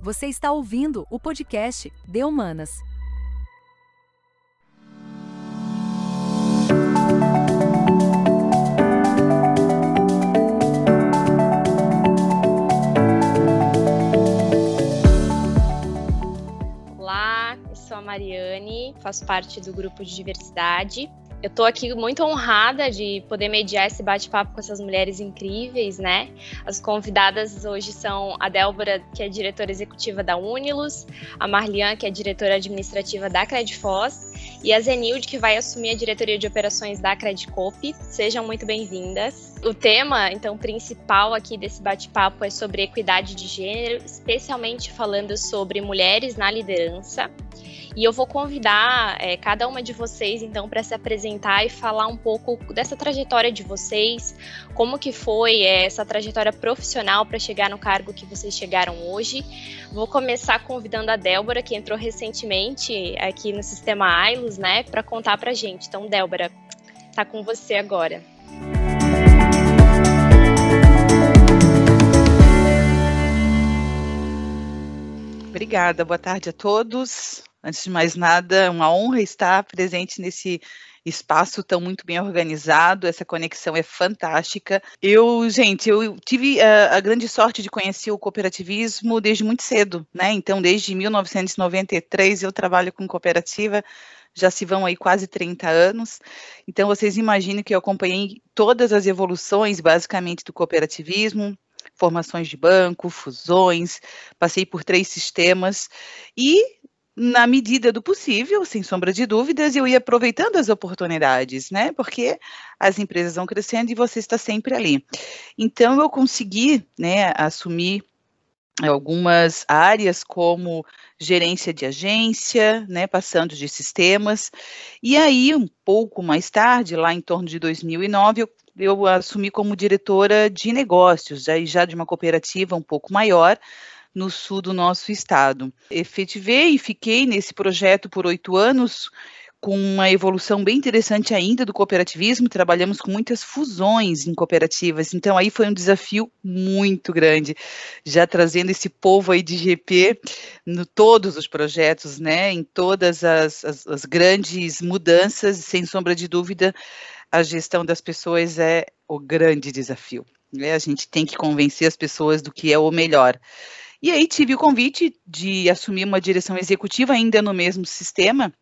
Você está ouvindo o podcast De Humanas. Olá, eu sou a Mariane, faço parte do grupo de diversidade eu estou aqui muito honrada de poder mediar esse bate-papo com essas mulheres incríveis, né? As convidadas hoje são a Délbora, que é diretora executiva da Unilus, a Marlian, que é diretora administrativa da Credfoz, e a Zenilde, que vai assumir a diretoria de operações da Credicop. Sejam muito bem-vindas. O tema, então, principal aqui desse bate-papo é sobre equidade de gênero, especialmente falando sobre mulheres na liderança. E eu vou convidar é, cada uma de vocês, então, para se apresentar e falar um pouco dessa trajetória de vocês, como que foi é, essa trajetória profissional para chegar no cargo que vocês chegaram hoje. Vou começar convidando a Délbora, que entrou recentemente aqui no sistema AILOS, né, para contar para gente. Então, Délbora, tá com você agora. Obrigada, boa tarde a todos. Antes de mais nada, uma honra estar presente nesse espaço tão muito bem organizado, essa conexão é fantástica. Eu, gente, eu tive a, a, grande sorte de conhecer o cooperativismo desde muito cedo, né? Então, desde 1993 eu trabalho com cooperativa, já se vão aí quase 30 anos. Então, vocês imaginem que eu acompanhei todas as evoluções, basicamente, do cooperativismo, formações de banco, fusões, passei por três sistemas e na medida do possível, sem sombra de dúvidas, eu ia aproveitando as oportunidades, né? Porque as empresas vão crescendo e você está sempre ali. Então eu consegui, né, assumir algumas áreas como gerência de agência, né, passando de sistemas. E aí, um pouco mais tarde, lá em torno de 2009, eu, eu assumi como diretora de negócios, já, já de uma cooperativa um pouco maior, no sul do nosso estado. Efetivei e fiquei nesse projeto por oito anos, com uma evolução bem interessante ainda do cooperativismo, trabalhamos com muitas fusões em cooperativas, então aí foi um desafio muito grande, já trazendo esse povo aí de GP no todos os projetos, né, em todas as, as, as grandes mudanças, sem sombra de dúvida, a gestão das pessoas é o grande desafio. Né? A gente tem que convencer as pessoas do que é o melhor. E aí tive o convite de assumir uma direção executiva ainda no mesmo sistema,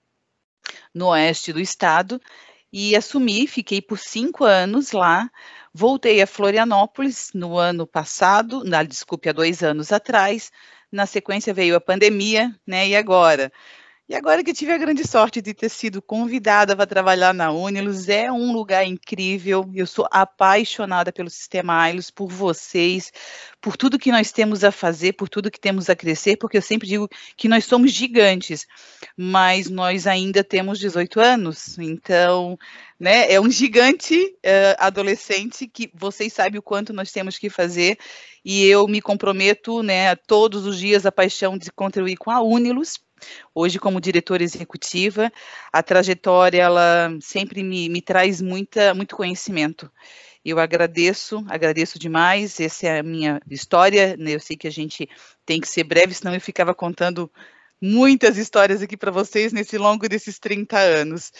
no oeste do estado, e assumi, fiquei por cinco anos lá, voltei a Florianópolis no ano passado, na, desculpe, há dois anos atrás, na sequência veio a pandemia, né, e agora? E agora que tive a grande sorte de ter sido convidada para trabalhar na Unilus, é um lugar incrível. Eu sou apaixonada pelo sistema Ailos, por vocês, por tudo que nós temos a fazer, por tudo que temos a crescer, porque eu sempre digo que nós somos gigantes, mas nós ainda temos 18 anos. Então, né, é um gigante uh, adolescente que vocês sabem o quanto nós temos que fazer. E eu me comprometo, né, todos os dias a paixão de contribuir com a Unilus Hoje, como diretora executiva, a trajetória ela sempre me, me traz muita, muito conhecimento. Eu agradeço, agradeço demais. Essa é a minha história. Né? Eu sei que a gente tem que ser breve, senão eu ficava contando muitas histórias aqui para vocês nesse longo desses 30 anos.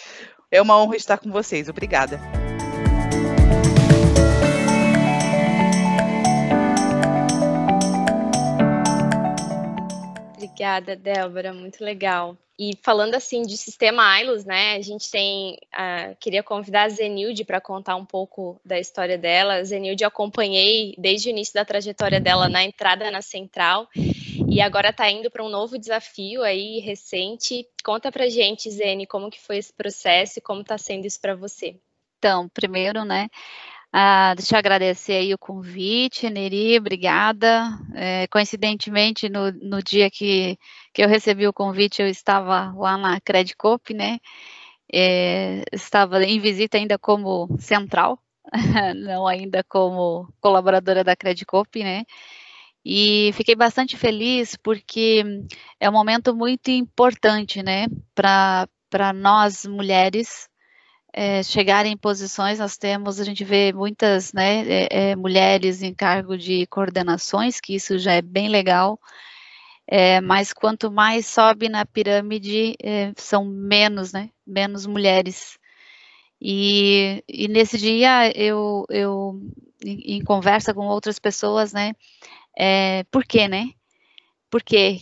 É uma honra estar com vocês. Obrigada. Obrigada, Débora, muito legal. E falando assim de sistema Ailos, né, a gente tem, uh, queria convidar a Zenilde para contar um pouco da história dela. A Zenilde acompanhei desde o início da trajetória dela na entrada na Central e agora está indo para um novo desafio aí recente. Conta para gente, Zene, como que foi esse processo e como está sendo isso para você. Então, primeiro, né, ah, deixa eu agradecer aí o convite, Neri, obrigada. É, coincidentemente, no, no dia que, que eu recebi o convite, eu estava lá na Credicop, né? É, estava em visita ainda como central, não ainda como colaboradora da Credicop, né? E fiquei bastante feliz porque é um momento muito importante, né, para nós mulheres é, chegar em posições, nós temos, a gente vê muitas né, é, é, mulheres em cargo de coordenações, que isso já é bem legal, é, mas quanto mais sobe na pirâmide, é, são menos, né? Menos mulheres. E, e nesse dia eu, eu em, em, conversa com outras pessoas, né? É, por quê, né? Porque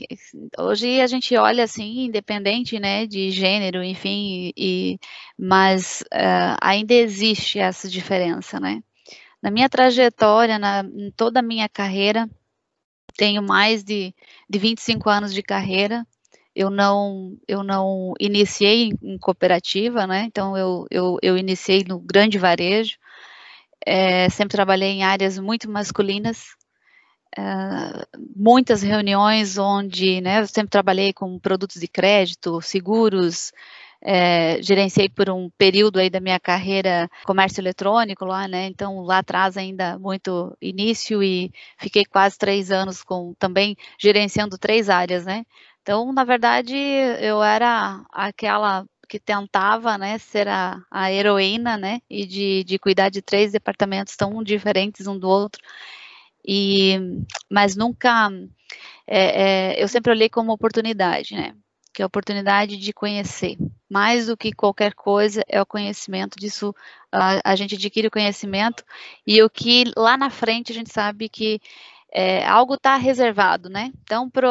hoje a gente olha assim, independente, né, de gênero, enfim, e, mas uh, ainda existe essa diferença, né? Na minha trajetória, na, em toda a minha carreira, tenho mais de, de 25 anos de carreira. Eu não, eu não iniciei em, cooperativa, né? Então eu, eu, eu iniciei no grande varejo. É, sempre trabalhei em áreas muito masculinas, Uh, muitas reuniões onde, né, eu sempre trabalhei com produtos de crédito, seguros, é, gerenciei por um período aí da minha carreira comércio eletrônico lá, né? Então lá atrás ainda muito início e fiquei quase três anos com também gerenciando três áreas, né? Então, na verdade, eu era aquela que tentava, né, ser a, a heroína, né, e de, de cuidar de três departamentos tão diferentes um do outro. E, mas nunca, é, é, eu sempre olhei como oportunidade, né? que é a oportunidade de conhecer. Mais do que qualquer coisa é o conhecimento. Disso a, a gente adquire o conhecimento e o que lá na frente a gente sabe que é, algo está reservado, né? Então, pro,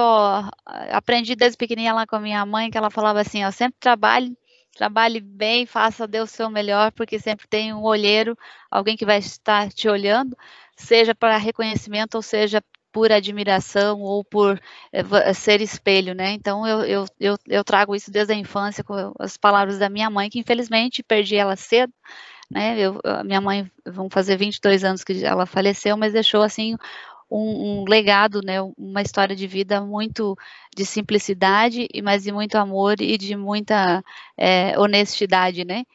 aprendi desde pequenininha lá com a minha mãe que ela falava assim, ó, sempre trabalhe, trabalhe bem, faça Deus o seu melhor, porque sempre tem um olheiro, alguém que vai estar te olhando, seja para reconhecimento ou seja por admiração ou por é, ser espelho, né? Então eu, eu, eu, eu, trago isso desde a infância com as palavras da minha mãe, que infelizmente perdi ela cedo, né? Eu, minha mãe vão fazer 22 anos que ela faleceu, mas deixou assim um, um, legado, né? Uma história de vida muito de simplicidade, mas de muito amor e de muita é, honestidade, né?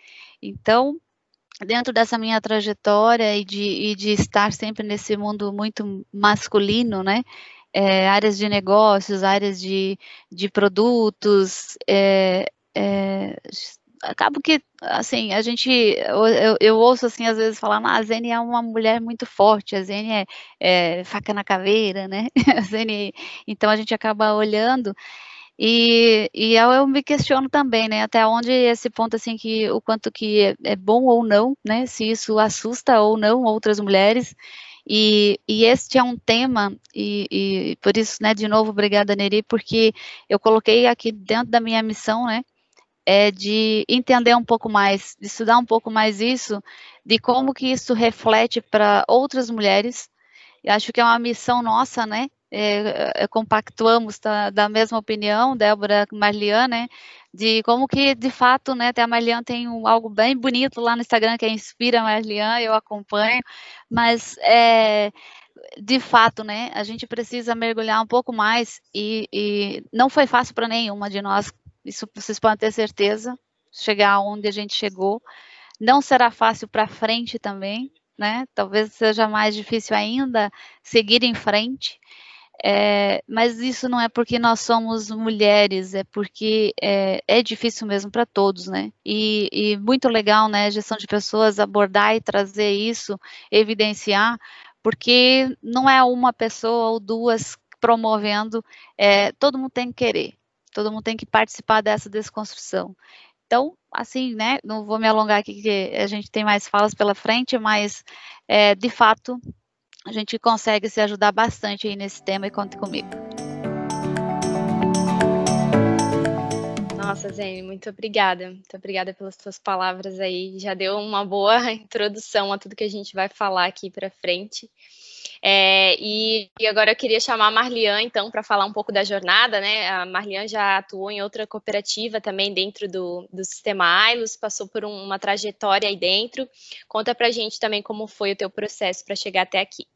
Então dentro dessa minha trajetória e de, e de estar sempre nesse mundo muito masculino, né? É, áreas de negócios, áreas de, de produtos, é, é, acabo que, assim, a gente, eu, eu, ouço, assim, às vezes falar, ah, a Zene é uma mulher muito forte, a Zene é, é faca na caveira, né, a Zene, então a gente acaba olhando e, e eu, eu, me questiono também, né, até onde esse ponto, assim, que o quanto que é, é bom ou não, né, se isso assusta ou não outras mulheres, e, e este é um tema, e, e, por isso, né, de novo, obrigada, Neri, porque eu coloquei aqui dentro da minha missão, né, é de entender um pouco mais, de estudar um pouco mais isso, de como que isso reflete para outras mulheres, eu acho que é uma missão nossa, né, é, é, compactuamos tá, da mesma opinião, Débora Marliane, né, de como que, de fato, né, a Marliane tem um, algo bem bonito lá no Instagram que é Inspira Marliane, eu acompanho, mas é, de fato, né, a gente precisa mergulhar um pouco mais e, e não foi fácil para nenhuma de nós, isso vocês podem ter certeza, chegar onde a gente chegou, não será fácil para frente também, né, talvez seja mais difícil ainda seguir em frente, é, mas isso não é porque nós somos mulheres, é porque é, é difícil mesmo para todos, né? E, e, muito legal, né? Gestão de pessoas abordar e trazer isso, evidenciar, porque não é uma pessoa ou duas promovendo, é, todo mundo tem que querer, todo mundo tem que participar dessa desconstrução. Então, assim, né? Não vou me alongar aqui, que a gente tem mais falas pela frente, mas é, de fato a gente consegue se ajudar bastante aí nesse tema e conte comigo. Nossa, Zene, muito obrigada. Muito obrigada pelas suas palavras aí. Já deu uma boa introdução a tudo que a gente vai falar aqui para frente. É, e, e, agora eu queria chamar a Marlian, então, para falar um pouco da jornada, né? A Marlian já atuou em outra cooperativa também dentro do, do sistema AILOS, passou por um, uma trajetória aí dentro. Conta para a gente também como foi o teu processo para chegar até aqui.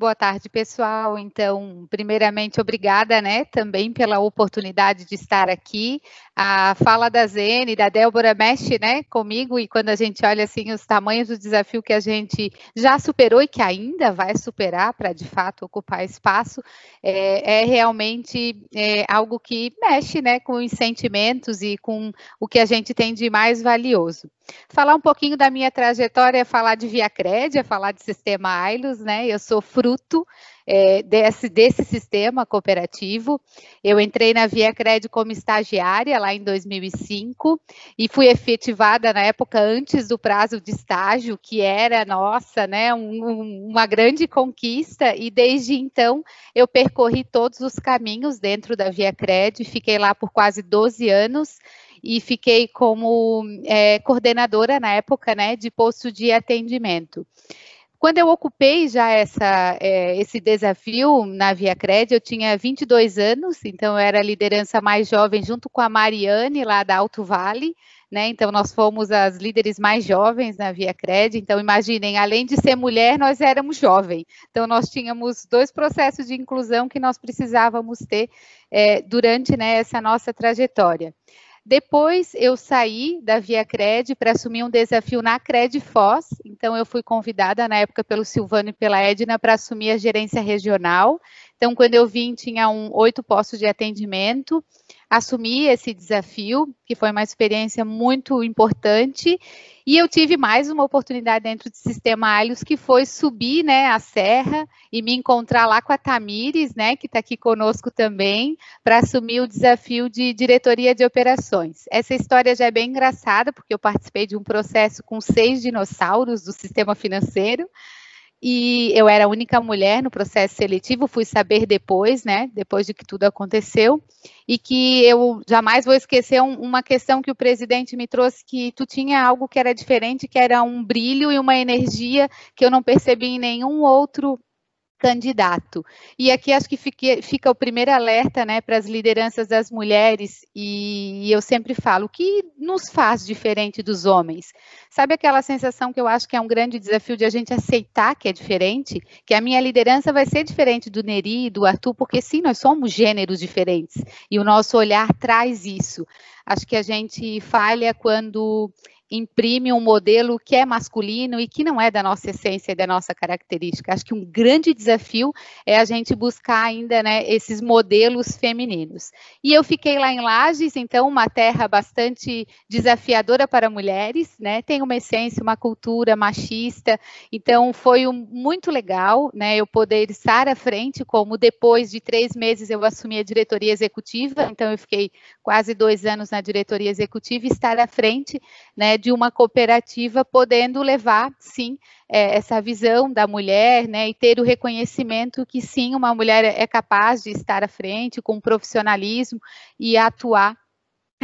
Boa tarde, pessoal. Então, primeiramente, obrigada, né, também pela oportunidade de estar aqui. A fala da Zene, da Débora mexe, né, comigo e quando a gente olha assim os tamanhos do desafio que a gente já superou e que ainda vai superar para de fato ocupar espaço, é, é realmente é, algo que mexe, né, com os sentimentos e com o que a gente tem de mais valioso. Falar um pouquinho da minha trajetória é falar de Via Cred, é falar de sistema AILOS, né? Eu sou fruto é, desse, desse sistema cooperativo. Eu entrei na Via Cred como estagiária lá em 2005 e fui efetivada na época antes do prazo de estágio, que era, nossa, né, um, uma grande conquista, e desde então eu percorri todos os caminhos dentro da Via Cred, fiquei lá por quase 12 anos e fiquei como é, coordenadora na época, né, de posto de atendimento. Quando eu ocupei já essa, é, esse desafio na Via Cred, eu tinha 22 anos, então eu era a liderança mais jovem junto com a Mariane, lá da Alto Vale, né? Então nós fomos as líderes mais jovens na Via Cred. Então imaginem, além de ser mulher, nós éramos jovens. Então nós tínhamos dois processos de inclusão que nós precisávamos ter é, durante né, essa nossa trajetória. Depois eu saí da Via Cred para assumir um desafio na Cred Foz. Então eu fui convidada na época pelo Silvano e pela Edna para assumir a gerência regional. Então quando eu vim tinha um oito postos de atendimento. Assumi esse desafio, que foi uma experiência muito importante e eu tive mais uma oportunidade dentro do sistema Alhos, que foi subir né, a serra e me encontrar lá com a Tamires, né, que está aqui conosco também, para assumir o desafio de diretoria de operações. Essa história já é bem engraçada, porque eu participei de um processo com seis dinossauros do sistema financeiro e eu era a única mulher no processo seletivo, fui saber depois, né, depois de que tudo aconteceu, e que eu jamais vou esquecer um, uma questão que o presidente me trouxe, que tu tinha algo que era diferente, que era um brilho e uma energia que eu não percebi em nenhum outro candidato. E aqui acho que fica o primeiro alerta né, para as lideranças das mulheres, e, e eu sempre falo, o que nos faz diferente dos homens? Sabe aquela sensação que eu acho que é um grande desafio de a gente aceitar que é diferente? Que a minha liderança vai ser diferente do Neri do Arthur, porque sim, nós somos gêneros diferentes, e o nosso olhar traz isso. Acho que a gente falha quando imprime um modelo que é masculino e que não é da nossa essência e da nossa característica. Acho que um grande desafio é a gente buscar ainda né, esses modelos femininos. E eu fiquei lá em Lages, então, uma terra bastante desafiadora para mulheres, né? Tem uma essência, uma cultura machista, então foi um, muito legal, né? Eu poder estar à frente, como depois de três meses eu assumi a diretoria executiva, então eu fiquei quase dois anos na diretoria executiva e estar à frente, né? de uma cooperativa podendo levar, sim, é, essa visão da mulher, né, e ter o reconhecimento que sim, uma mulher é capaz de estar à frente com profissionalismo e atuar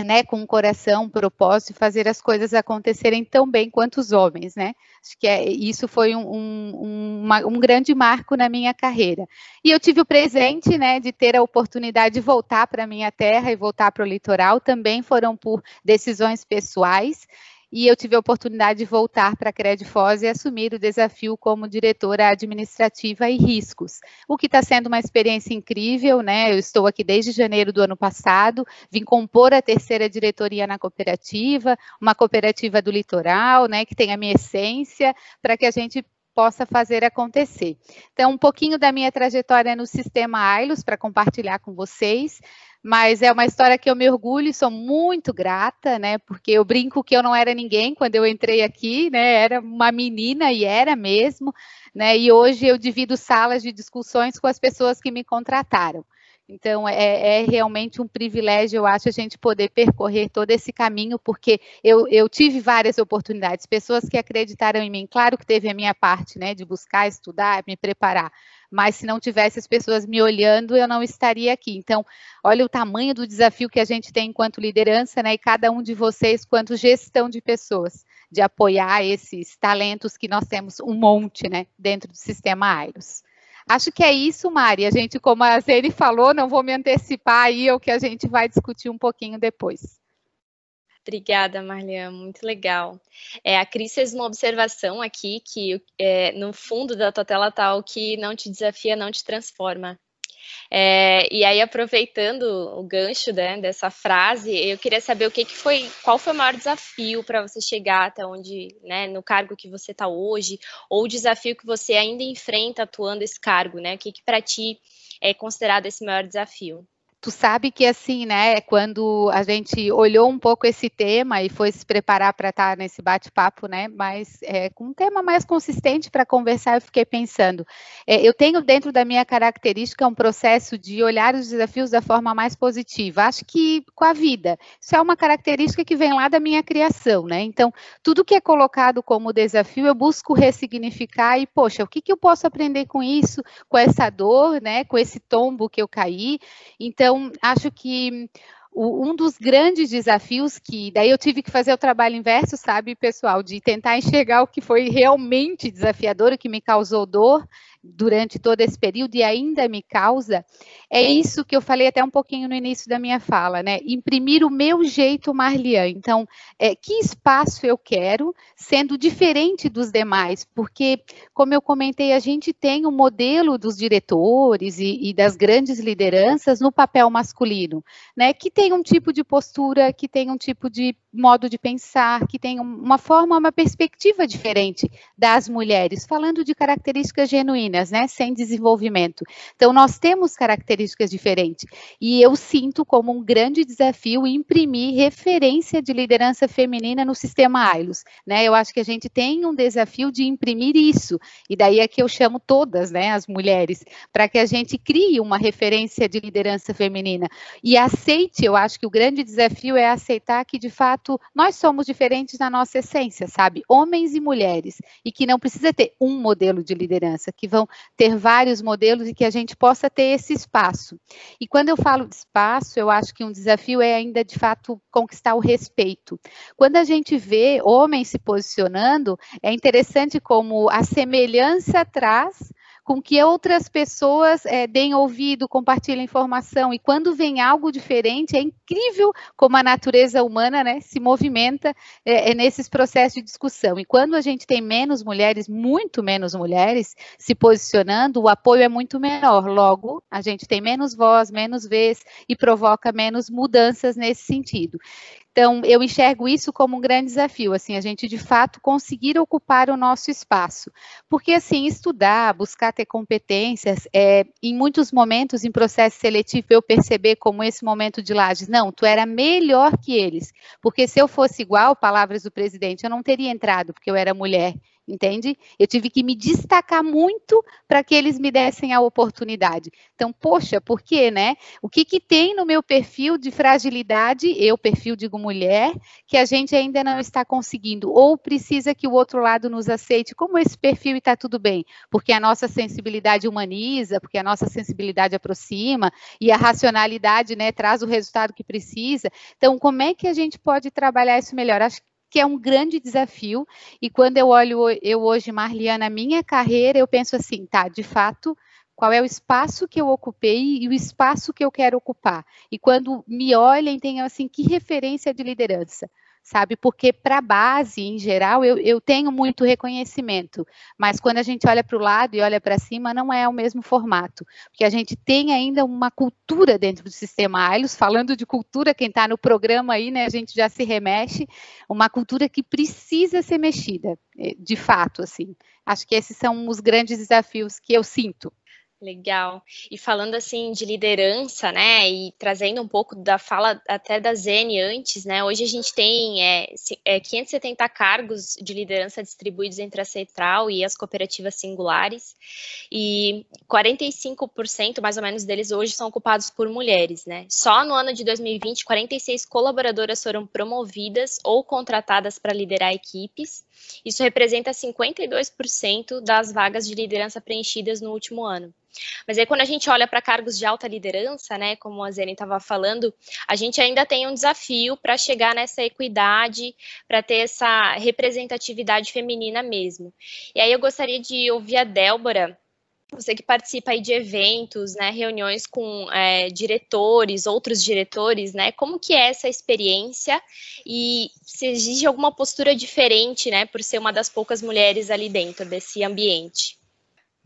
né, com um coração, um propósito, fazer as coisas acontecerem tão bem quanto os homens, né? Acho que é, isso foi um, um, uma, um, grande marco na minha carreira. E eu tive o presente, né, de ter a oportunidade de voltar para a minha terra e voltar para o litoral, também foram por decisões pessoais, e eu tive a oportunidade de voltar para a Credfoz e assumir o desafio como diretora administrativa e riscos, o que está sendo uma experiência incrível, né? Eu estou aqui desde janeiro do ano passado, vim compor a terceira diretoria na cooperativa, uma cooperativa do litoral, né, que tem a minha essência, para que a gente possa fazer acontecer. Então, um pouquinho da minha trajetória no sistema AILOS para compartilhar com vocês mas é uma história que eu me orgulho e sou muito grata, né? Porque eu brinco que eu não era ninguém quando eu entrei aqui, né? Era uma menina e era mesmo, né? E hoje eu divido salas de discussões com as pessoas que me contrataram. Então, é, é, realmente um privilégio, eu acho, a gente poder percorrer todo esse caminho, porque eu, eu, tive várias oportunidades, pessoas que acreditaram em mim. Claro que teve a minha parte, né, de buscar, estudar, me preparar, mas se não tivesse as pessoas me olhando, eu não estaria aqui. Então, olha o tamanho do desafio que a gente tem enquanto liderança, né, e cada um de vocês, quanto gestão de pessoas, de apoiar esses talentos que nós temos um monte, né, dentro do sistema Airos. Acho que é isso, Mari. A gente, como a Zene falou, não vou me antecipar aí o que a gente vai discutir um pouquinho depois. Obrigada, Marliane, muito legal. É, a Cris fez uma observação aqui que é, no fundo da tua tela está o que não te desafia, não te transforma. É, e aí, aproveitando o gancho né, dessa frase, eu queria saber o que, que foi, qual foi o maior desafio para você chegar até onde, né, no cargo que você está hoje, ou o desafio que você ainda enfrenta atuando esse cargo, né? O que, que para ti é considerado esse maior desafio? Tu sabe que assim, né, quando a gente olhou um pouco esse tema e foi se preparar para estar tá nesse bate-papo, né, mas é, com um tema mais consistente para conversar, eu fiquei pensando, é, eu tenho dentro da minha característica um processo de olhar os desafios da forma mais positiva, acho que com a vida, isso é uma característica que vem lá da minha criação, né, então, tudo que é colocado como desafio, eu busco ressignificar e, poxa, o que, que eu posso aprender com isso, com essa dor, né, com esse tombo que eu caí, então, acho que um dos grandes desafios que daí eu tive que fazer o trabalho inverso, sabe, pessoal, de tentar enxergar o que foi realmente desafiador, o que me causou dor, durante todo esse período e ainda me causa, é isso que eu falei até um pouquinho no início da minha fala, né? Imprimir o meu jeito Marlian. Então, é, que espaço eu quero, sendo diferente dos demais, porque, como eu comentei, a gente tem um modelo dos diretores e, e das grandes lideranças no papel masculino, né? Que tem um tipo de postura, que tem um tipo de modo de pensar, que tem uma forma, uma perspectiva diferente das mulheres, falando de características genuínas né, sem desenvolvimento. Então, nós temos características diferentes. E eu sinto como um grande desafio imprimir referência de liderança feminina no sistema AILOS. Né? Eu acho que a gente tem um desafio de imprimir isso. E daí é que eu chamo todas, né, as mulheres, para que a gente crie uma referência de liderança feminina. E aceite, eu acho que o grande desafio é aceitar que, de fato, nós somos diferentes na nossa essência, sabe? Homens e mulheres. E que não precisa ter um modelo de liderança, que vão ter vários modelos e que a gente possa ter esse espaço. E quando eu falo de espaço, eu acho que um desafio é ainda, de fato, conquistar o respeito. Quando a gente vê homens se posicionando, é interessante como a semelhança traz com que outras pessoas é, deem ouvido, compartilhem informação. E quando vem algo diferente, é incrível como a natureza humana né, se movimenta é, nesses processos de discussão. E quando a gente tem menos mulheres, muito menos mulheres, se posicionando, o apoio é muito menor. Logo, a gente tem menos voz, menos vez e provoca menos mudanças nesse sentido. Então, eu enxergo isso como um grande desafio, assim, a gente de fato conseguir ocupar o nosso espaço. Porque, assim, estudar, buscar ter competências, é, em muitos momentos em processo seletivo eu perceber como esse momento de lajes, não, tu era melhor que eles. Porque se eu fosse igual, palavras do presidente, eu não teria entrado, porque eu era mulher entende? Eu tive que me destacar muito para que eles me dessem a oportunidade. Então, poxa, por quê, né? O que, que tem no meu perfil de fragilidade, eu, perfil, digo mulher, que a gente ainda não está conseguindo? Ou precisa que o outro lado nos aceite como esse perfil está tudo bem? Porque a nossa sensibilidade humaniza, porque a nossa sensibilidade aproxima e a racionalidade, né, traz o resultado que precisa. Então, como é que a gente pode trabalhar isso melhor? Acho que é um grande desafio. E quando eu olho eu hoje, Marliana, minha carreira, eu penso assim, tá, de fato, qual é o espaço que eu ocupei e o espaço que eu quero ocupar. E quando me olhem, tenham assim, que referência de liderança sabe? Porque para a base, em geral, eu, eu tenho muito reconhecimento, mas quando a gente olha para o lado e olha para cima, não é o mesmo formato, porque a gente tem ainda uma cultura dentro do sistema AILOS, falando de cultura, quem está no programa aí, né, a gente já se remexe, uma cultura que precisa ser mexida, eh, de fato, assim. Acho que esses são os grandes desafios que eu sinto. Legal. E falando assim de liderança, né, e trazendo um pouco da fala até da Zene antes, né, hoje a gente tem é, é, 570 cargos de liderança distribuídos entre a Central e as cooperativas singulares, e 45% mais ou menos deles hoje são ocupados por mulheres, né. Só no ano de 2020, 46 colaboradoras foram promovidas ou contratadas para liderar equipes, isso representa 52% das vagas de liderança preenchidas no último ano. Mas aí, quando a gente olha para cargos de alta liderança, né, como a Zene estava falando, a gente ainda tem um desafio para chegar nessa equidade, para ter essa representatividade feminina mesmo. E aí eu gostaria de ouvir a Débora você que participa aí de eventos, né, reuniões com é, diretores, outros diretores, né, como que é essa experiência e se exige alguma postura diferente, né, por ser uma das poucas mulheres ali dentro desse ambiente?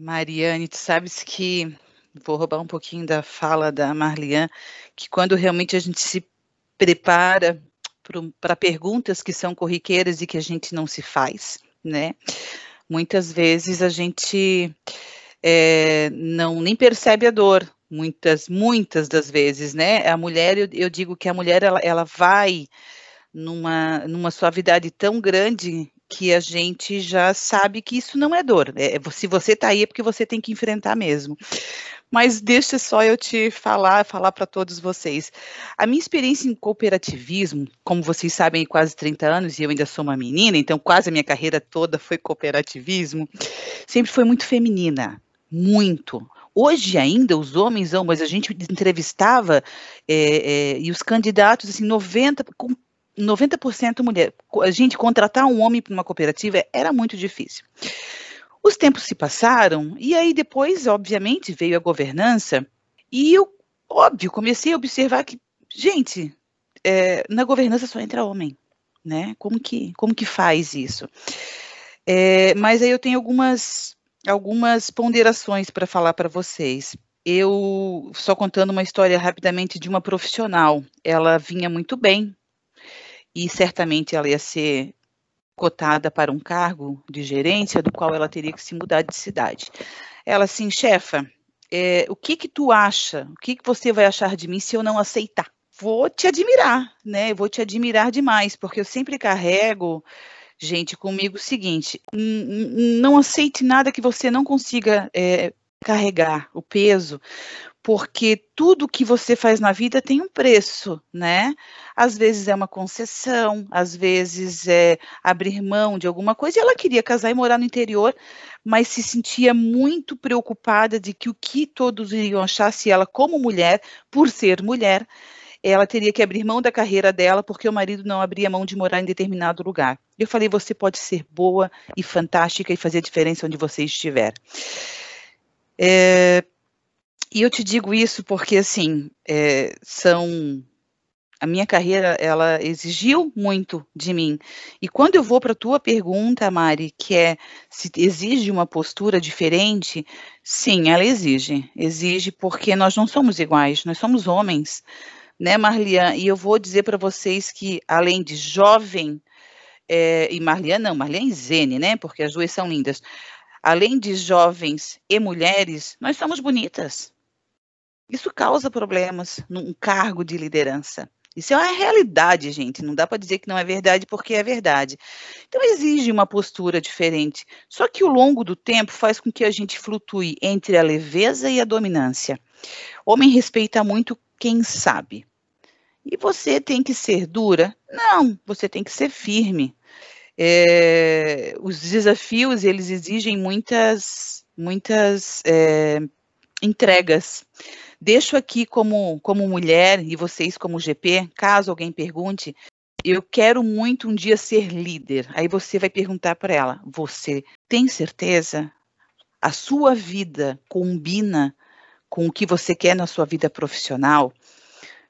Mariane, tu sabes que, vou roubar um pouquinho da fala da Marlian, que quando realmente a gente se prepara para perguntas que são corriqueiras e que a gente não se faz, né, muitas vezes a gente é, não nem percebe a dor muitas, muitas das vezes, né? A mulher, eu, eu digo que a mulher, ela, ela vai numa, numa suavidade tão grande que a gente já sabe que isso não é dor. É, se você está aí é porque você tem que enfrentar mesmo. Mas deixa só eu te falar, falar para todos vocês. A minha experiência em cooperativismo, como vocês sabem, quase 30 anos e eu ainda sou uma menina, então quase a minha carreira toda foi cooperativismo, sempre foi muito feminina, muito. Hoje ainda os homens mas a gente entrevistava é, é, e os candidatos, assim, 90, com 90% mulher. A gente contratar um homem para uma cooperativa era muito difícil. Os tempos se passaram e aí depois, obviamente, veio a governança e eu, óbvio, comecei a observar que, gente, é, na governança só entra homem, né? Como que, como que faz isso? É, mas aí eu tenho algumas, algumas ponderações para falar para vocês. Eu, só contando uma história rapidamente de uma profissional, ela vinha muito bem e certamente ela ia ser cotada para um cargo de gerência, do qual ela teria que se mudar de cidade. Ela assim, chefa, é, o que que tu acha? O que que você vai achar de mim se eu não aceitar? Vou te admirar, né? Vou te admirar demais, porque eu sempre carrego, gente, comigo o seguinte: não aceite nada que você não consiga é, carregar o peso, porque tudo que você faz na vida tem um preço, né? Às vezes é uma concessão, às vezes é abrir mão de alguma coisa. E ela queria casar e morar no interior, mas se sentia muito preocupada de que o que todos iriam achar se ela, como mulher, por ser mulher, ela teria que abrir mão da carreira dela porque o marido não abria mão de morar em determinado lugar. Eu falei, você pode ser boa e fantástica e fazer diferença onde você estiver. É, e eu te digo isso porque, assim, é, são. A minha carreira, ela exigiu muito de mim. E quando eu vou para a tua pergunta, Mari, que é se exige uma postura diferente, sim, ela exige. Exige porque nós não somos iguais, nós somos homens, né, Marlian? E eu vou dizer para vocês que, além de jovem, é, e Marlian não, Marlian e Zene, né? Porque as duas são lindas. Além de jovens e mulheres, nós somos bonitas. Isso causa problemas num cargo de liderança. Isso é uma realidade, gente. Não dá para dizer que não é verdade porque é verdade. Então exige uma postura diferente. Só que o longo do tempo faz com que a gente flutue entre a leveza e a dominância. Homem respeita muito quem sabe. E você tem que ser dura? Não, você tem que ser firme. É, os desafios eles exigem muitas, muitas é, entregas. Deixo aqui como, como mulher e vocês como GP, caso alguém pergunte, eu quero muito um dia ser líder. Aí você vai perguntar para ela: você tem certeza? A sua vida combina com o que você quer na sua vida profissional?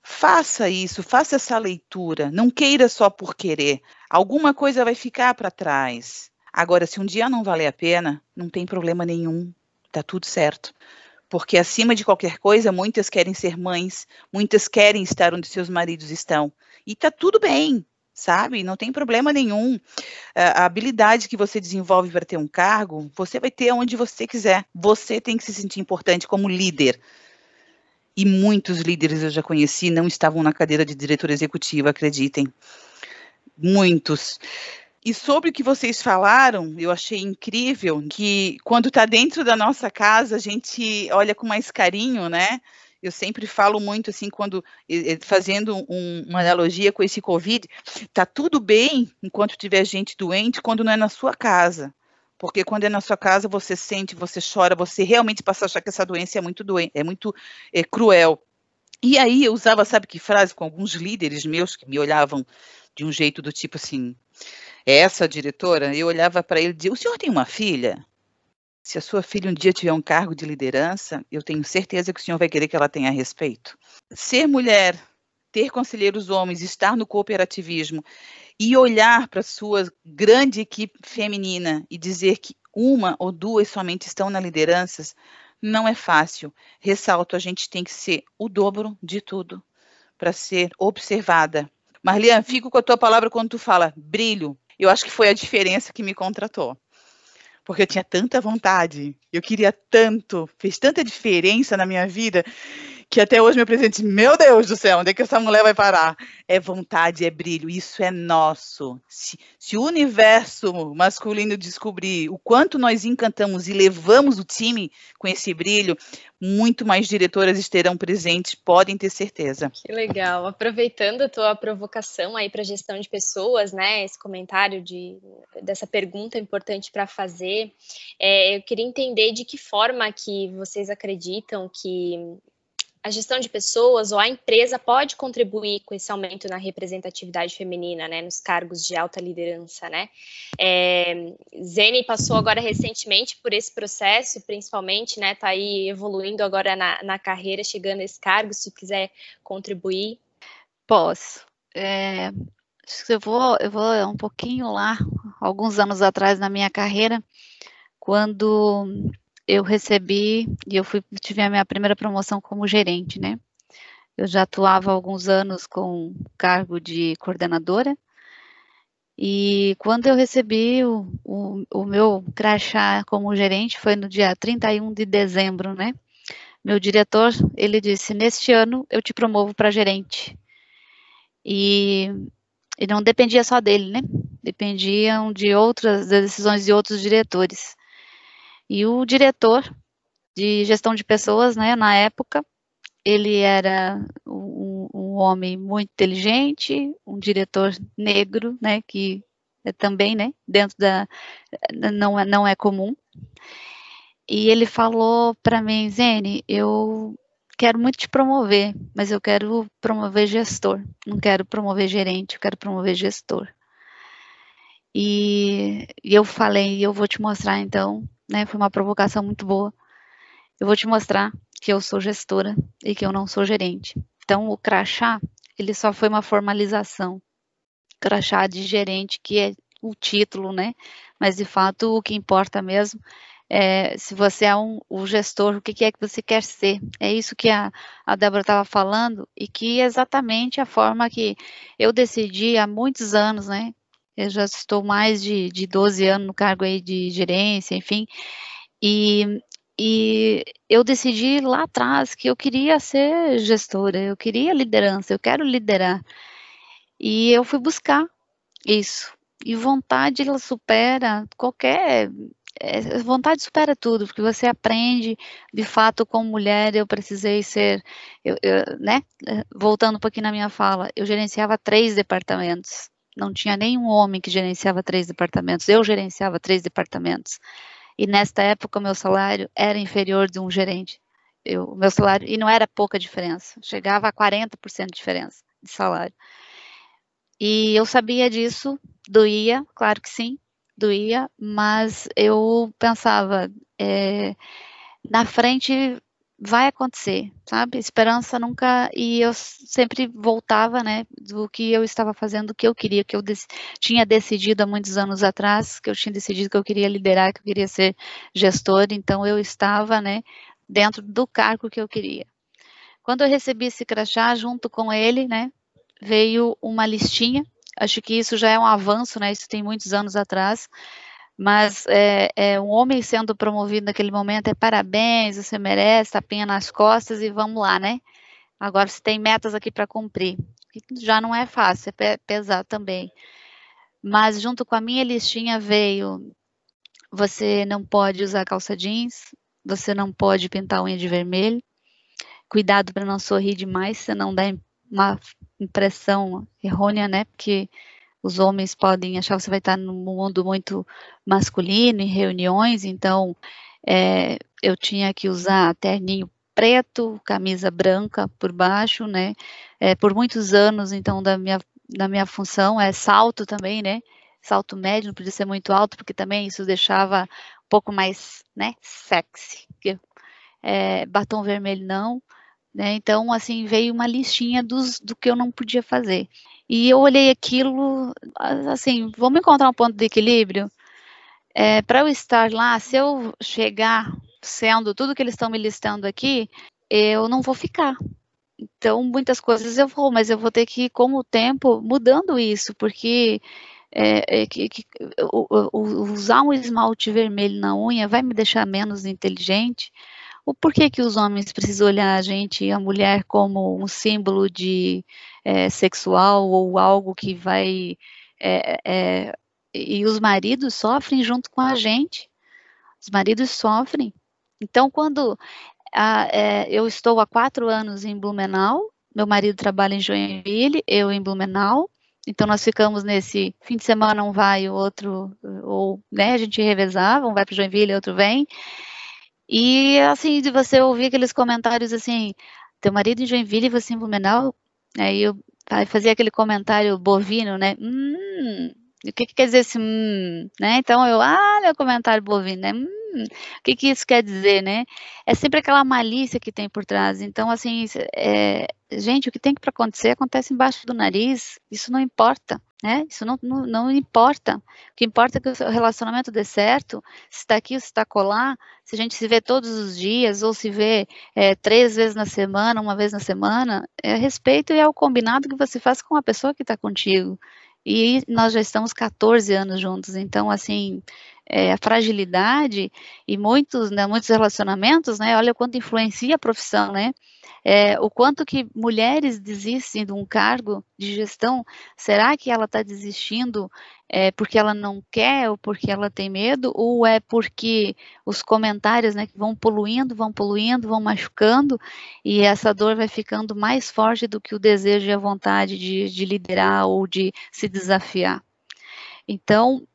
Faça isso, faça essa leitura. Não queira só por querer. Alguma coisa vai ficar para trás. Agora, se um dia não valer a pena, não tem problema nenhum. Tá tudo certo porque acima de qualquer coisa, muitas querem ser mães, muitas querem estar onde seus maridos estão. E tá tudo bem, sabe? Não tem problema nenhum. A habilidade que você desenvolve para ter um cargo, você vai ter onde você quiser. Você tem que se sentir importante como líder. E muitos líderes eu já conheci não estavam na cadeira de diretor executivo, acreditem. Muitos. E sobre o que vocês falaram, eu achei incrível que quando está dentro da nossa casa, a gente olha com mais carinho, né? Eu sempre falo muito assim, quando fazendo um, uma analogia com esse Covid, tá tudo bem enquanto tiver gente doente, quando não é na sua casa. Porque quando é na sua casa, você sente, você chora, você realmente passa a achar que essa doença é muito doente, é muito é, cruel. E aí eu usava, sabe que frase com alguns líderes meus que me olhavam de um jeito do tipo assim, essa diretora, eu olhava para ele e dizia: O senhor tem uma filha? Se a sua filha um dia tiver um cargo de liderança, eu tenho certeza que o senhor vai querer que ela tenha respeito. Ser mulher, ter conselheiros homens, estar no cooperativismo e olhar para sua grande equipe feminina e dizer que uma ou duas somente estão na liderança, não é fácil. Ressalto, a gente tem que ser o dobro de tudo para ser observada. Marlian, fico com a tua palavra quando tu fala brilho, eu acho que foi a diferença que me contratou. porque eu tinha tanta vontade, eu queria tanto, fez tanta diferença na minha vida, que até hoje meu presidente, meu Deus do céu, onde é que essa mulher vai parar? É vontade, é brilho, isso é nosso. Se, se o universo masculino descobrir o quanto nós encantamos e levamos o time com esse brilho, muito mais diretoras estarão presentes, podem ter certeza. Que legal. Aproveitando a tua provocação aí para gestão de pessoas, né? Esse comentário de, dessa pergunta importante para fazer, é, eu queria entender de que forma que vocês acreditam que a gestão de pessoas ou a empresa pode contribuir com esse aumento na representatividade feminina, né, nos cargos de alta liderança, né? É, Zene passou agora recentemente por esse processo, principalmente, né, tá aí evoluindo agora na, na carreira, chegando a esse cargo, se quiser contribuir. Posso. É, eu vou, eu vou um pouquinho lá, alguns anos atrás na minha carreira, quando eu recebi e eu fui, tive a minha primeira promoção como gerente, né? Eu já atuava há alguns anos com cargo de coordenadora. E quando eu recebi o, o, o meu crachá como gerente, foi no dia 31 de dezembro, né? Meu diretor, ele disse, neste ano eu te promovo para gerente. E, e não dependia só dele, né? Dependiam de outras decisões de outros diretores. E o diretor de gestão de pessoas, né, na época, ele era um, um homem muito inteligente, um diretor negro, né, que é também, né, dentro da não é não é comum. E ele falou para mim, Zene, eu quero muito te promover, mas eu quero promover gestor, não quero promover gerente, eu quero promover gestor. E, e eu falei, eu vou te mostrar então né? Foi uma provocação muito boa. Eu vou te mostrar que eu sou gestora e que eu não sou gerente. Então, o crachá, ele só foi uma formalização. Crachá de gerente, que é o título, né? Mas, de fato, o que importa mesmo é se você é um, o gestor, o que, que é que você quer ser. É isso que a, a Débora estava falando e que é exatamente a forma que eu decidi há muitos anos, né? Eu já estou mais de, de 12 anos no cargo aí de gerência, enfim. E, e eu decidi lá atrás que eu queria ser gestora, eu queria liderança, eu quero liderar. E eu fui buscar isso. E vontade, ela supera qualquer é, vontade supera tudo, porque você aprende, de fato, como mulher, eu precisei ser, eu, eu, né, voltando um pouquinho na minha fala, eu gerenciava três departamentos, não tinha nenhum homem que gerenciava três departamentos, eu gerenciava três departamentos. E nesta época o meu salário era inferior de um gerente. O meu salário, e não era pouca diferença, chegava a 40% de diferença de salário. E eu sabia disso, doía, claro que sim, doía, mas eu pensava, é, na frente vai acontecer, sabe? Esperança nunca e eu sempre voltava, né, do que eu estava fazendo, do que eu queria, que eu dec tinha decidido há muitos anos atrás, que eu tinha decidido que eu queria liderar, que eu queria ser gestor, então eu estava, né, dentro do cargo que eu queria. Quando eu recebi esse crachá, junto com ele, né, veio uma listinha. Acho que isso já é um avanço, né? Isso tem muitos anos atrás mas é, é, um homem sendo promovido naquele momento é parabéns, você merece, tapinha nas costas e vamos lá, né? Agora você tem metas aqui para cumprir. Já não é fácil, é pesado também. Mas junto com a minha listinha veio: você não pode usar calça jeans, você não pode pintar unha de vermelho, cuidado para não sorrir demais, senão dá uma impressão errônea, né? Porque os homens podem achar que você vai estar num mundo muito masculino, em reuniões, então é, eu tinha que usar terninho preto, camisa branca por baixo, né? É, por muitos anos, então, da minha, da minha função, é salto também, né? Salto médio, não podia ser muito alto, porque também isso deixava um pouco mais, né, sexy. É, batom vermelho não, né? Então, assim, veio uma listinha dos, do que eu não podia fazer. E eu olhei aquilo, assim, vamos encontrar um ponto de equilíbrio? É, Para eu estar lá, se eu chegar sendo tudo que eles estão me listando aqui, eu não vou ficar. Então, muitas coisas eu vou, mas eu vou ter que ir com o tempo mudando isso, porque é, é, que, que usar um esmalte vermelho na unha vai me deixar menos inteligente? O porquê que os homens precisam olhar a gente a mulher como um símbolo de é, sexual ou algo que vai é, é, e os maridos sofrem junto com a gente. Os maridos sofrem. Então, quando a, é, eu estou há quatro anos em Blumenau, meu marido trabalha em Joinville, eu em Blumenau, então nós ficamos nesse fim de semana um vai, o outro, ou né, a gente revezava, um vai para Joinville, outro vem. E assim, de você ouvir aqueles comentários assim, teu marido em Joinville e você em Blumenau, aí eu fazia aquele comentário bovino, né? Hum, o que, que quer dizer esse hum, né? Então eu, ah, meu comentário bovino, né? Hum, o que, que isso quer dizer, né? É sempre aquela malícia que tem por trás. Então, assim, é, gente, o que tem para acontecer acontece embaixo do nariz. Isso não importa, né? Isso não, não, não importa. O que importa é que o relacionamento dê certo. Se está aqui ou se está colar, se a gente se vê todos os dias ou se vê é, três vezes na semana, uma vez na semana, é respeito e é o combinado que você faz com a pessoa que está contigo. E nós já estamos 14 anos juntos, então, assim, é, a fragilidade e muitos, né, muitos relacionamentos, né, olha o quanto influencia a profissão, né, é, o quanto que mulheres desistem de um cargo de gestão, será que ela está desistindo é, porque ela não quer ou porque ela tem medo, ou é porque os comentários né, que vão poluindo, vão poluindo, vão machucando, e essa dor vai ficando mais forte do que o desejo e a vontade de, de liderar ou de se desafiar. Então,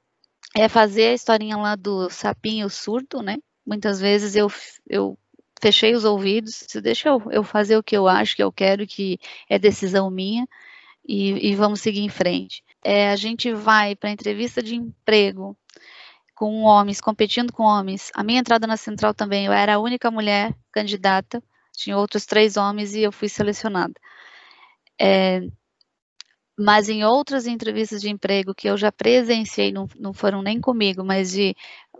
é fazer a historinha lá do sapinho surdo, né? Muitas vezes eu, eu fechei os ouvidos, deixa eu, eu fazer o que eu acho que eu quero, que é decisão minha, e, e vamos seguir em frente. É, a gente vai para entrevista de emprego com homens, competindo com homens. A minha entrada na central também, eu era a única mulher candidata, tinha outros três homens e eu fui selecionada. É, mas em outras entrevistas de emprego que eu já presenciei, não, não foram nem comigo, mas de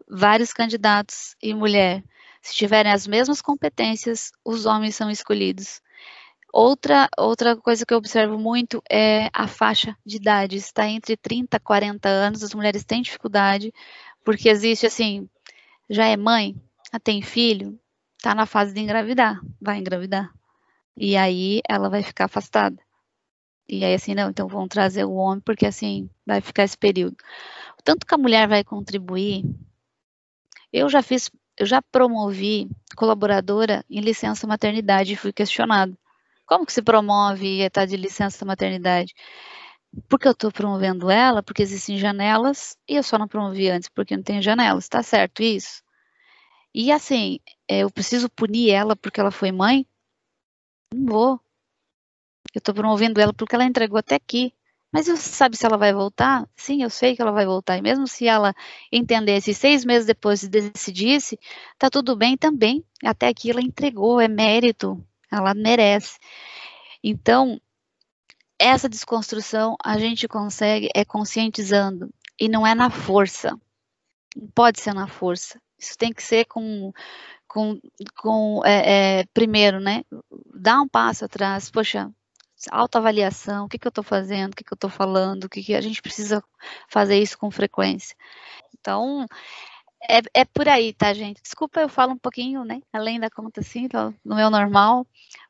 vários candidatos e mulher, se tiverem as mesmas competências, os homens são escolhidos. Outra, outra coisa que eu observo muito é a faixa de idade, está entre 30 e 40 anos, as mulheres têm dificuldade, porque existe assim, já é mãe, tem filho, está na fase de engravidar, vai engravidar. E aí ela vai ficar afastada. E aí, assim, não, então vamos trazer o homem, porque assim, vai ficar esse período. O tanto que a mulher vai contribuir, eu já fiz, eu já promovi colaboradora em licença maternidade e fui questionado. Como que se promove e está de licença maternidade? Porque eu estou promovendo ela, porque existem janelas, e eu só não promovi antes porque não tem janelas, está certo isso? E assim, eu preciso punir ela porque ela foi mãe? Não vou. Eu estou promovendo ela porque ela entregou até aqui. Mas você sabe se ela vai voltar? Sim, eu sei que ela vai voltar. E mesmo se ela entendesse seis meses depois e decidisse, tá tudo bem também. Até aqui ela entregou, é mérito, ela merece. Então, essa desconstrução a gente consegue é conscientizando e não é na força. Não pode ser na força. Isso tem que ser com, com, com é, é, primeiro, né? Dar um passo atrás. Poxa, autoavaliação, o que, que eu estou fazendo, o que, que eu estou falando, o que, que a gente precisa fazer isso com frequência. Então, é, é por aí, tá, gente? Desculpa, eu falo um pouquinho, né, além da conta, assim, no meu normal,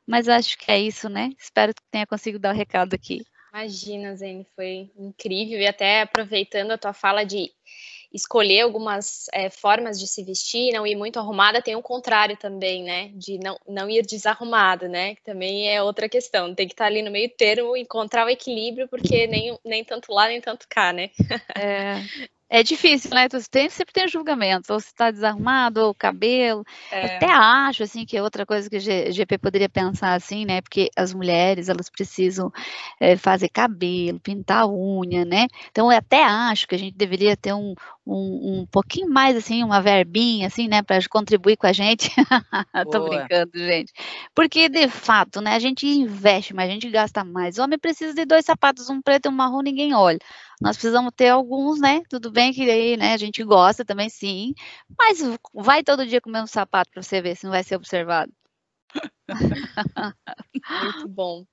mas acho que é isso, né? Espero que tenha conseguido dar o recado aqui. Imagina, Zene, foi incrível, e até aproveitando a tua fala de escolher algumas é, formas de se vestir, não ir muito arrumada, tem o contrário também, né? De não, não ir desarrumada, né? Que também é outra questão. Tem que estar ali no meio termo, encontrar o equilíbrio, porque nem, nem tanto lá, nem tanto cá, né? É, é difícil, né? Tu tem, sempre tem julgamento, ou se está desarrumado, ou o cabelo. É. Até acho, assim, que é outra coisa que o GP poderia pensar, assim, né? Porque as mulheres, elas precisam é, fazer cabelo, pintar unha, né? Então, eu até acho que a gente deveria ter um, um, um pouquinho mais, assim, uma verbinha, assim, né? Para contribuir com a gente. Tô brincando, gente. Porque, de fato, né? A gente investe mais, a gente gasta mais. O homem precisa de dois sapatos, um preto e um marrom, ninguém olha. Nós precisamos ter alguns, né? Tudo bem que aí, né, a gente gosta também, sim, mas vai todo dia com o mesmo sapato para você ver se não vai ser observado. Muito bom.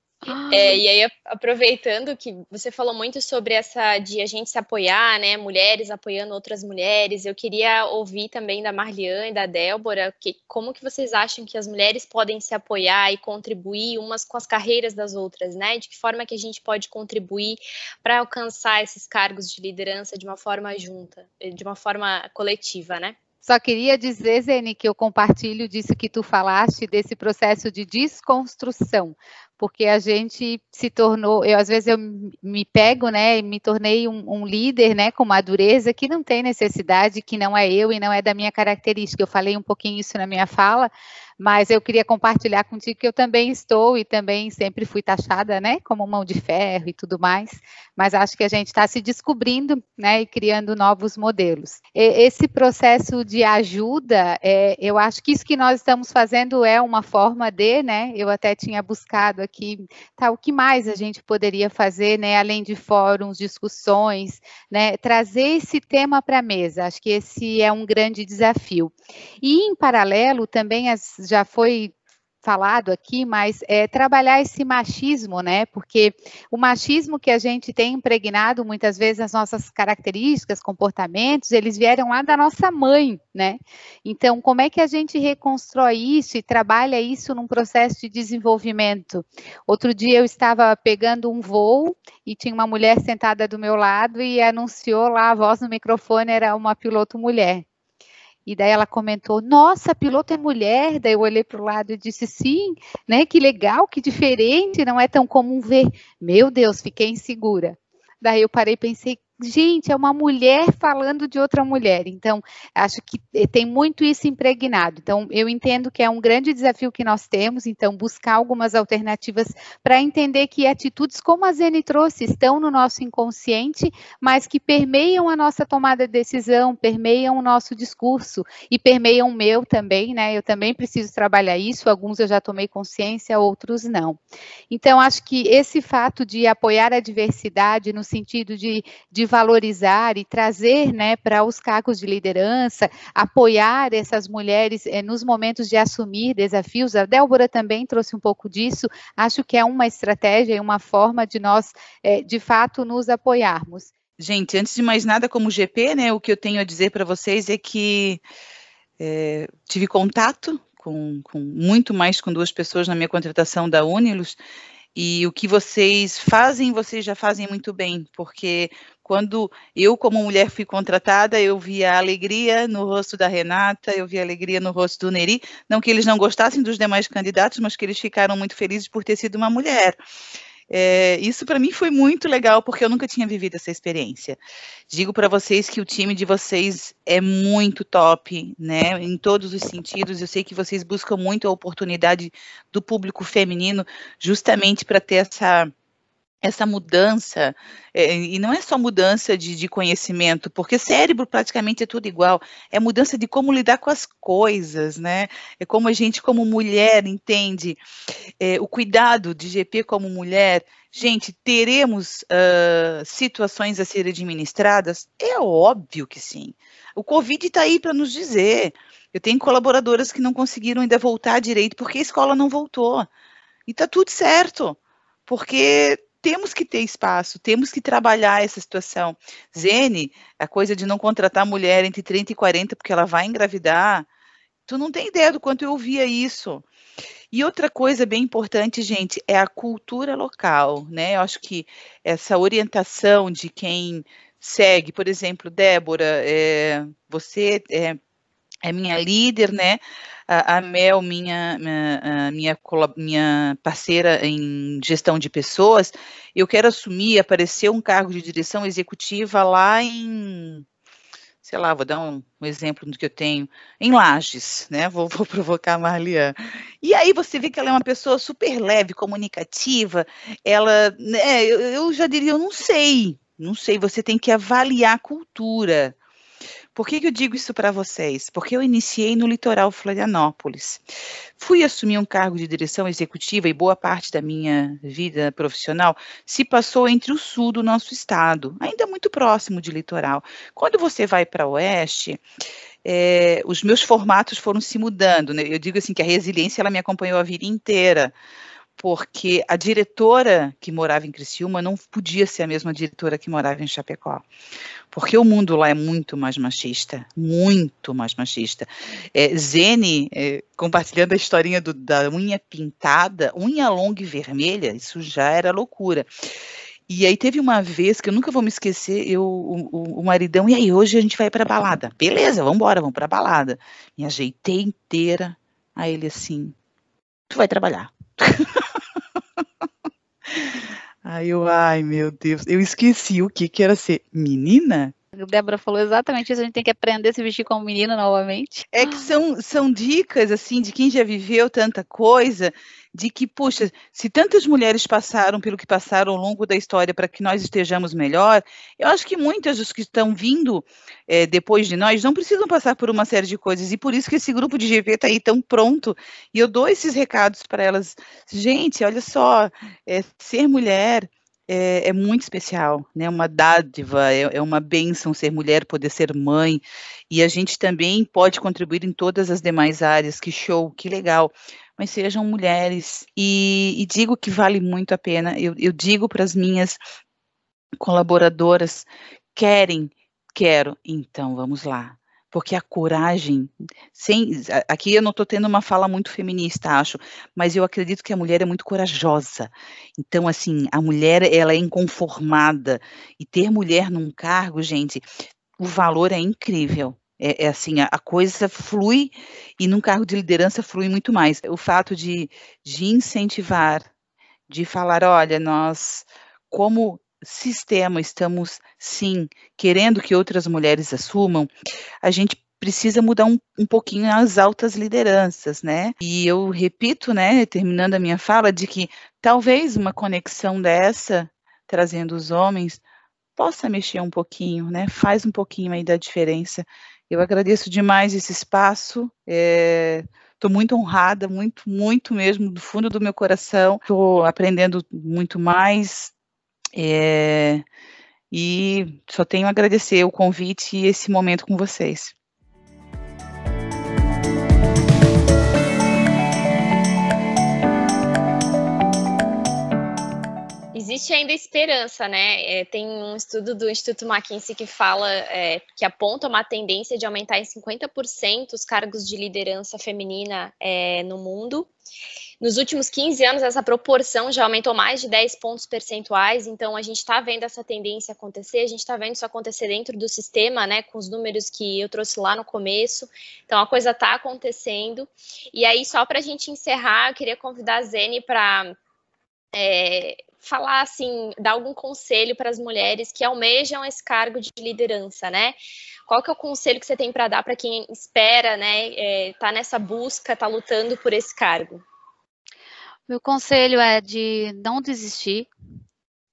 É, e aí, aproveitando que você falou muito sobre essa de a gente se apoiar, né? Mulheres apoiando outras mulheres. Eu queria ouvir também da Marliane e da Débora que, como que vocês acham que as mulheres podem se apoiar e contribuir umas com as carreiras das outras, né? De que forma que a gente pode contribuir para alcançar esses cargos de liderança de uma forma junta, de uma forma coletiva, né? Só queria dizer, Zene, que eu compartilho disso que tu falaste, desse processo de desconstrução, porque a gente se tornou, eu às vezes eu me pego, né, e me tornei um, um, líder, né, com madureza que não tem necessidade, que não é eu e não é da minha característica. Eu falei um pouquinho isso na minha fala, mas eu queria compartilhar contigo que eu também estou e também sempre fui taxada, né, como mão de ferro e tudo mais, mas acho que a gente está se descobrindo, né, e criando novos modelos. E, esse processo de ajuda, é, eu acho que isso que nós estamos fazendo é uma forma de, né, eu até tinha buscado aqui, tá, o que mais a gente poderia fazer, né, além de fóruns, discussões, né, trazer esse tema para a mesa, acho que esse é um grande desafio. E, em paralelo, também as já foi falado aqui, mas é trabalhar esse machismo, né? Porque o machismo que a gente tem impregnado muitas vezes as nossas características, comportamentos, eles vieram lá da nossa mãe, né? Então, como é que a gente reconstrói isso e trabalha isso num processo de desenvolvimento? Outro dia eu estava pegando um voo e tinha uma mulher sentada do meu lado e anunciou lá a voz no microfone era uma piloto mulher. E daí ela comentou: Nossa, piloto é mulher. Daí eu olhei para o lado e disse: Sim, né? Que legal, que diferente, não é tão comum ver. Meu Deus, fiquei insegura. Daí eu parei e pensei: gente, é uma mulher falando de outra mulher. Então, acho que tem muito isso impregnado. Então, eu entendo que é um grande desafio que nós temos, então, buscar algumas alternativas para entender que atitudes como a Zene trouxe estão no nosso inconsciente, mas que permeiam a nossa tomada de decisão, permeiam o nosso discurso e permeiam o meu também, né? Eu também preciso trabalhar isso, alguns eu já tomei consciência, outros não. Então, acho que esse fato de apoiar a diversidade no sentido de, de de valorizar e trazer né, para os cargos de liderança, apoiar essas mulheres é, nos momentos de assumir desafios. A Débora também trouxe um pouco disso. Acho que é uma estratégia e uma forma de nós, é, de fato, nos apoiarmos. Gente, antes de mais nada, como GP, né, o que eu tenho a dizer para vocês é que é, tive contato com, com, muito mais com duas pessoas na minha contratação da Unilus e o que vocês fazem, vocês já fazem muito bem, porque quando eu, como mulher, fui contratada, eu vi a alegria no rosto da Renata, eu vi a alegria no rosto do Neri. Não que eles não gostassem dos demais candidatos, mas que eles ficaram muito felizes por ter sido uma mulher. É, isso para mim foi muito legal, porque eu nunca tinha vivido essa experiência. Digo para vocês que o time de vocês é muito top, né, em todos os sentidos. Eu sei que vocês buscam muito a oportunidade do público feminino, justamente para ter essa essa mudança, é, e não é só mudança de, de, conhecimento, porque cérebro praticamente é tudo igual, é mudança de como lidar com as coisas, né? É como a gente, como mulher, entende é, o cuidado de GP como mulher. Gente, teremos uh, situações a serem administradas? É óbvio que sim. O Covid está aí para nos dizer. Eu tenho colaboradoras que não conseguiram ainda voltar direito porque a escola não voltou. E está tudo certo, porque temos que ter espaço, temos que trabalhar essa situação. Zene, a coisa de não contratar mulher entre 30 e 40 porque ela vai engravidar, tu não tem ideia do quanto eu ouvia isso. E outra coisa bem importante, gente, é a cultura local, né? Eu acho que essa orientação de quem segue, por exemplo, Débora, é, você é, é minha líder, né? A, a Mel, minha, minha, minha, minha parceira em gestão de pessoas, eu quero assumir, aparecer um cargo de direção executiva lá em, sei lá, vou dar um, um exemplo do que eu tenho, em Lages, né? Vou, vou provocar a Marlian. E aí você vê que ela é uma pessoa super leve, comunicativa, ela, né, eu, eu já diria, eu não sei, não sei, você tem que avaliar a cultura. Por que, eu digo isso para vocês? Porque eu iniciei no litoral Florianópolis. Fui assumir um cargo de direção executiva e boa parte da minha vida profissional se passou entre o sul do nosso estado, ainda muito próximo de litoral. Quando você vai para oeste, é, os meus formatos foram se mudando. Né? Eu digo assim que a resiliência ela me acompanhou a vida inteira porque a diretora que morava em Criciúma não podia ser a mesma diretora que morava em Chapecó, porque o mundo lá é muito mais machista, muito mais machista. É, Zene, é, compartilhando a historinha do, da unha pintada, unha longa e vermelha, isso já era loucura. E aí teve uma vez que eu nunca vou me esquecer, eu, o, o, o maridão, e aí hoje a gente vai pra balada. Beleza, vamos embora, vamos pra balada. Me ajeitei inteira. Aí ele assim, tu vai trabalhar. Aí eu, ai meu Deus, eu esqueci o que que era ser menina. A Débora falou exatamente isso, a gente tem que aprender a se vestir como menina novamente. É que são, são dicas, assim, de quem já viveu tanta coisa, de que, puxa, se tantas mulheres passaram pelo que passaram ao longo da história para que nós estejamos melhor, eu acho que muitas dos que estão vindo é, depois de nós não precisam passar por uma série de coisas, e por isso que esse grupo de GV está aí tão pronto, e eu dou esses recados para elas. Gente, olha só, é, ser mulher é, é, muito especial, né? Uma dádiva, é, é uma bênção ser mulher, poder ser mãe, e a gente também pode contribuir em todas as demais áreas. Que show, que legal! Mas sejam mulheres, e, e digo que vale muito a pena. Eu, eu digo para as minhas colaboradoras: querem, quero, então vamos lá porque a coragem, sem, aqui eu não estou tendo uma fala muito feminista, acho, mas eu acredito que a mulher é muito corajosa. Então, assim, a mulher ela é inconformada e ter mulher num cargo, gente, o valor é incrível. É, é assim, a, a, coisa flui e num cargo de liderança flui muito mais. O fato de, de incentivar, de falar, olha, nós como sistema estamos, sim, querendo que outras mulheres assumam, a gente precisa mudar um, um pouquinho as altas lideranças, né? E eu repito, né, terminando a minha fala, de que talvez uma conexão dessa, trazendo os homens, possa mexer um pouquinho, né? Faz um pouquinho aí da diferença. Eu agradeço demais esse espaço. Estou é, muito honrada, muito, muito mesmo, do fundo do meu coração. Estou aprendendo muito mais. É, e só tenho a agradecer o convite e esse momento com vocês. Existe ainda esperança, né? É, tem um estudo do Instituto McKinsey que fala, é, que aponta uma tendência de aumentar em 50% os cargos de liderança feminina é, no mundo. Nos últimos 15 anos, essa proporção já aumentou mais de 10 pontos percentuais, então a gente está vendo essa tendência acontecer, a gente está vendo isso acontecer dentro do sistema, né, com os números que eu trouxe lá no começo. Então a coisa está acontecendo. E aí, só para a gente encerrar, eu queria convidar a Zene para é, falar assim, dar algum conselho para as mulheres que almejam esse cargo de liderança, né? Qual que é o conselho que você tem para dar para quem espera, né, é, tá nessa busca, tá lutando por esse cargo? Meu conselho é de não desistir.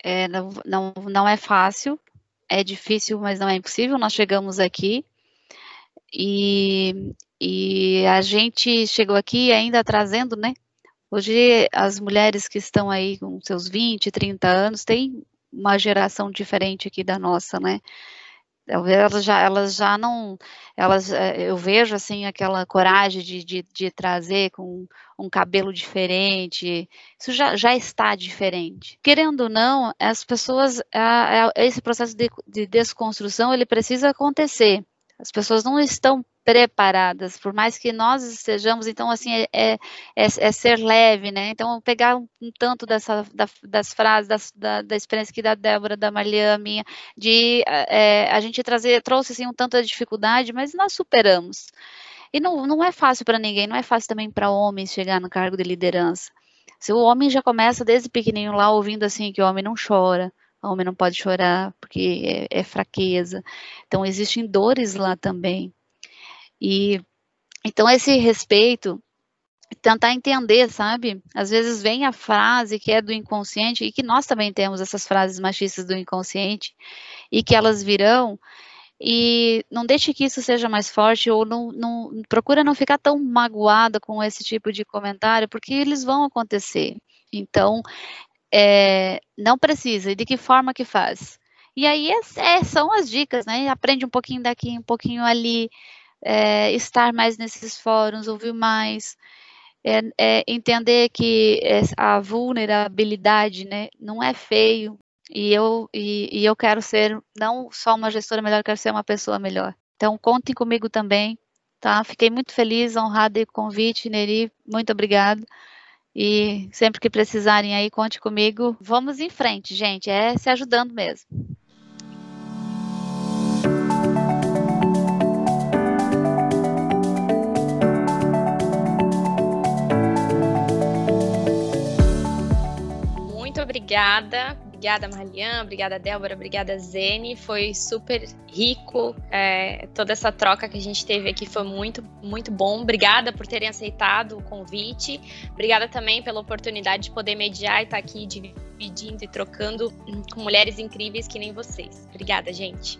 É, não, não, não é fácil, é difícil, mas não é impossível. Nós chegamos aqui e, e a gente chegou aqui ainda trazendo, né, Hoje, as mulheres que estão aí com seus 20, 30 anos, têm uma geração diferente aqui da nossa, né? Elas já, elas já não, elas, eh, eu vejo assim aquela coragem de, de, de trazer com um cabelo diferente, isso já, já está diferente. Querendo ou não, as pessoas, a, a, esse processo de, de desconstrução, ele precisa acontecer. As pessoas não estão preparadas, por mais que nós estejamos, então, assim, é, é, é, é ser leve, né? Então, pegar um, um tanto dessa, da, das frases, das, da, da experiência que da Débora, da Marlian, minha, de é, a gente trazer, trouxe, assim, um tanto de dificuldade, mas nós superamos. E não, não é fácil para ninguém, não é fácil também para homens chegar no cargo de liderança. Se o homem já começa desde pequenininho lá ouvindo assim que o homem não chora, o homem não pode chorar porque é, é fraqueza. Então existem dores lá também. E então esse respeito tentar entender, sabe? Às vezes vem a frase que é do inconsciente e que nós também temos essas frases machistas do inconsciente e que elas virão e não deixe que isso seja mais forte ou não, não procura não ficar tão magoada com esse tipo de comentário porque eles vão acontecer. Então, é, não precisa. E de que forma que faz? E aí é, é, são as dicas, né? Aprende um pouquinho daqui, um pouquinho ali, é, estar mais nesses fóruns, ouvir mais. é, é entender que a vulnerabilidade, né, não é feio, e eu, e, e, eu quero ser não só uma gestora melhor, eu quero ser uma pessoa melhor. Então, contem comigo também, tá? Fiquei muito feliz, honrada com o convite, Neri, muito obrigado. E sempre que precisarem aí, conte comigo. Vamos em frente, gente, é se ajudando mesmo. Muito obrigada Obrigada, Marlian. Obrigada, Débora. Obrigada, Zene. Foi super rico. É, toda essa troca que a gente teve aqui foi muito, muito bom. Obrigada por terem aceitado o convite. Obrigada também pela oportunidade de poder mediar e estar aqui dividindo e trocando com mulheres incríveis que nem vocês. Obrigada, gente.